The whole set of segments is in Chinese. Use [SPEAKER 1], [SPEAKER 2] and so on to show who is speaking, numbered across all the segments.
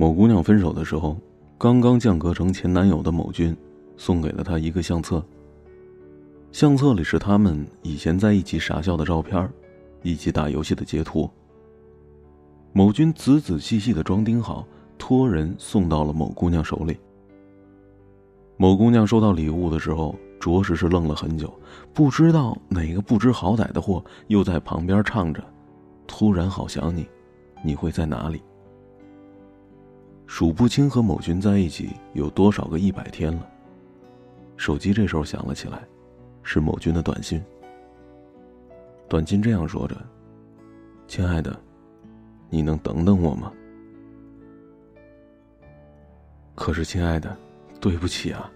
[SPEAKER 1] 某姑娘分手的时候，刚刚降格成前男友的某君，送给了她一个相册。相册里是他们以前在一起傻笑的照片，一起打游戏的截图。某君仔仔细细的装订好，托人送到了某姑娘手里。某姑娘收到礼物的时候，着实是愣了很久，不知道哪个不知好歹的货又在旁边唱着：“突然好想你，你会在哪里？”数不清和某君在一起有多少个一百天了。手机这时候响了起来。是某君的短信。短信这样说着：“亲爱的，你能等等我吗？”可是，亲爱的，对不起啊，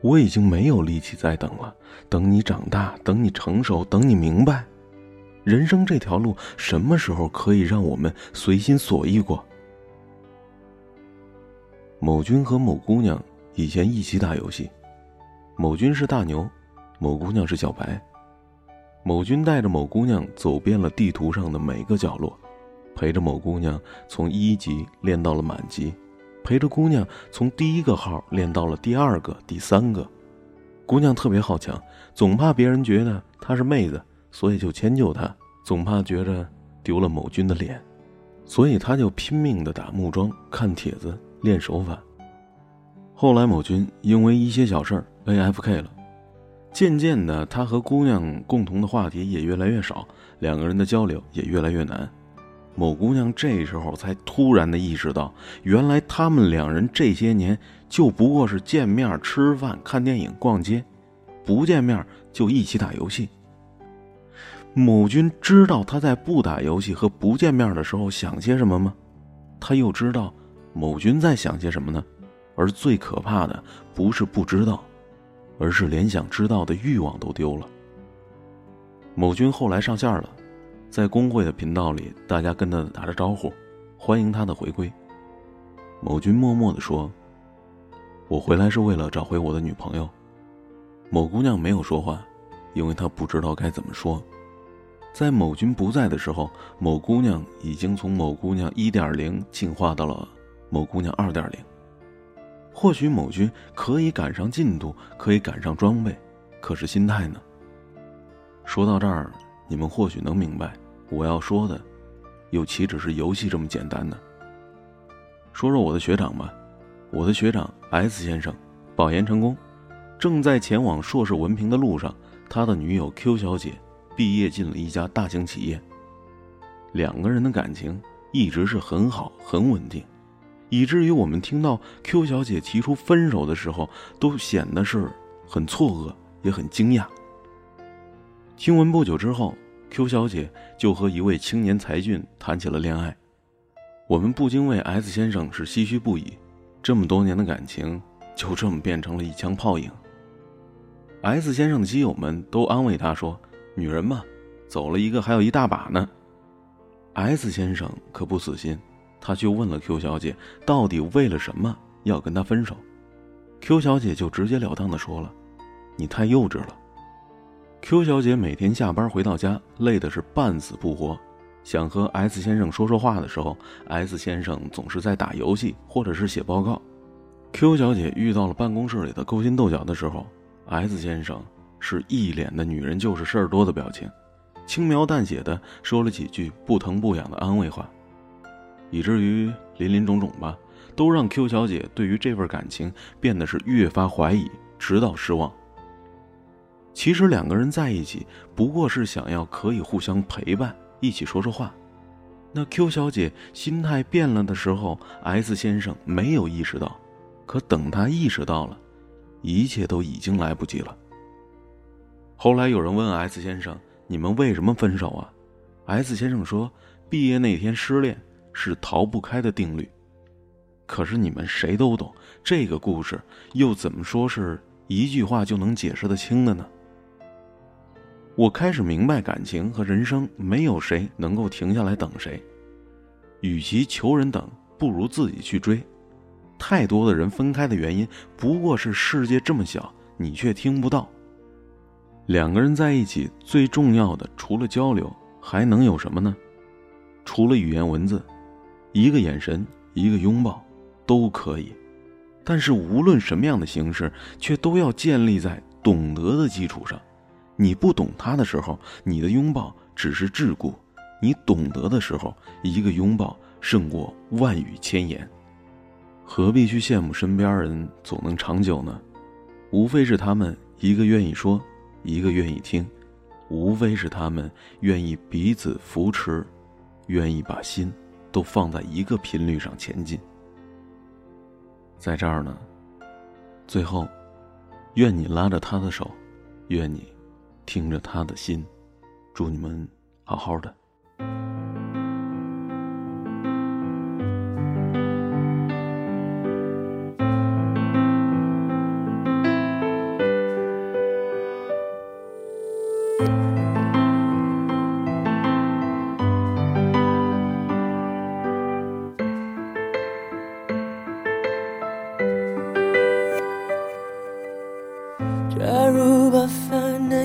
[SPEAKER 1] 我已经没有力气再等了。等你长大，等你成熟，等你明白，人生这条路什么时候可以让我们随心所欲过？某君和某姑娘以前一起打游戏，某君是大牛。某姑娘是小白，某君带着某姑娘走遍了地图上的每个角落，陪着某姑娘从一级练到了满级，陪着姑娘从第一个号练到了第二个、第三个。姑娘特别好强，总怕别人觉得她是妹子，所以就迁就她；总怕觉着丢了某君的脸，所以她就拼命的打木桩、看帖子、练手法。后来某君因为一些小事 AFK 了。渐渐的，他和姑娘共同的话题也越来越少，两个人的交流也越来越难。某姑娘这时候才突然的意识到，原来他们两人这些年就不过是见面吃饭、看电影、逛街，不见面就一起打游戏。某君知道他在不打游戏和不见面的时候想些什么吗？他又知道某君在想些什么呢？而最可怕的不是不知道。而是连想知道的欲望都丢了。某君后来上线了，在工会的频道里，大家跟他打着招呼，欢迎他的回归。某君默默地说：“我回来是为了找回我的女朋友。”某姑娘没有说话，因为她不知道该怎么说。在某君不在的时候，某姑娘已经从某姑娘一点零进化到了某姑娘二点零。或许某君可以赶上进度，可以赶上装备，可是心态呢？说到这儿，你们或许能明白我要说的，又岂止是游戏这么简单呢？说说我的学长吧，我的学长 S 先生，保研成功，正在前往硕士文凭的路上。他的女友 Q 小姐毕业进了一家大型企业，两个人的感情一直是很好，很稳定。以至于我们听到 Q 小姐提出分手的时候，都显得是很错愕，也很惊讶。听闻不久之后，Q 小姐就和一位青年才俊谈起了恋爱。我们不禁为 S 先生是唏嘘不已，这么多年的感情就这么变成了一枪泡影。S 先生的基友们都安慰他说：“女人嘛，走了一个还有一大把呢。”S 先生可不死心。他就问了 Q 小姐，到底为了什么要跟他分手？Q 小姐就直截了当的说了：“你太幼稚了。”Q 小姐每天下班回到家，累的是半死不活，想和 S 先生说说话的时候，S 先生总是在打游戏或者是写报告。Q 小姐遇到了办公室里的勾心斗角的时候，S 先生是一脸的女人就是事儿多的表情，轻描淡写的说了几句不疼不痒的安慰话。以至于林林种种吧，都让 Q 小姐对于这份感情变得是越发怀疑，直到失望。其实两个人在一起不过是想要可以互相陪伴，一起说说话。那 Q 小姐心态变了的时候，S 先生没有意识到，可等他意识到了，一切都已经来不及了。后来有人问 S 先生：“你们为什么分手啊？”S 先生说：“毕业那天失恋。”是逃不开的定律，可是你们谁都懂，这个故事又怎么说是一句话就能解释得清的呢？我开始明白，感情和人生没有谁能够停下来等谁，与其求人等，不如自己去追。太多的人分开的原因，不过是世界这么小，你却听不到。两个人在一起，最重要的除了交流，还能有什么呢？除了语言文字。一个眼神，一个拥抱，都可以，但是无论什么样的形式，却都要建立在懂得的基础上。你不懂他的时候，你的拥抱只是桎梏；你懂得的时候，一个拥抱胜过万语千言。何必去羡慕身边人总能长久呢？无非是他们一个愿意说，一个愿意听，无非是他们愿意彼此扶持，愿意把心都放在一个频率上前进。在这儿呢，最后，愿你拉着他的手，愿你听着他的心，祝你们好好的。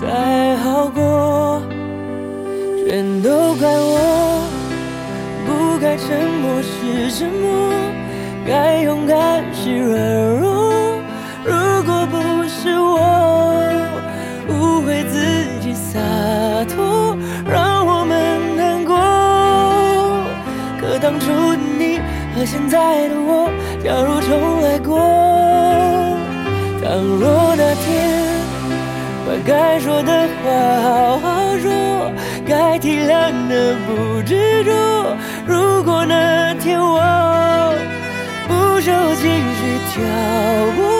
[SPEAKER 2] 才好过，全都怪我不该沉默是沉默，该勇敢是软弱。如果不是我误会自己洒脱，让我们难过。可当初的你和现在的我，假如重来过。倘若那天把该说的话好好说，该体谅的不执着。如果那天我不受情绪挑拨，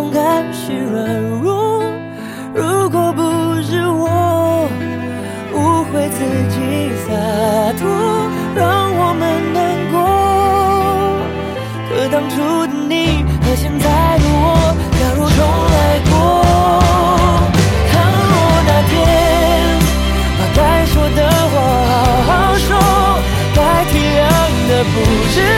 [SPEAKER 2] 勇敢是软弱，如果不是我，误会自己洒脱，让我们难过。可当初的你和现在的我，假如重来过，倘若那天把该说的话好好说，该体谅的不是。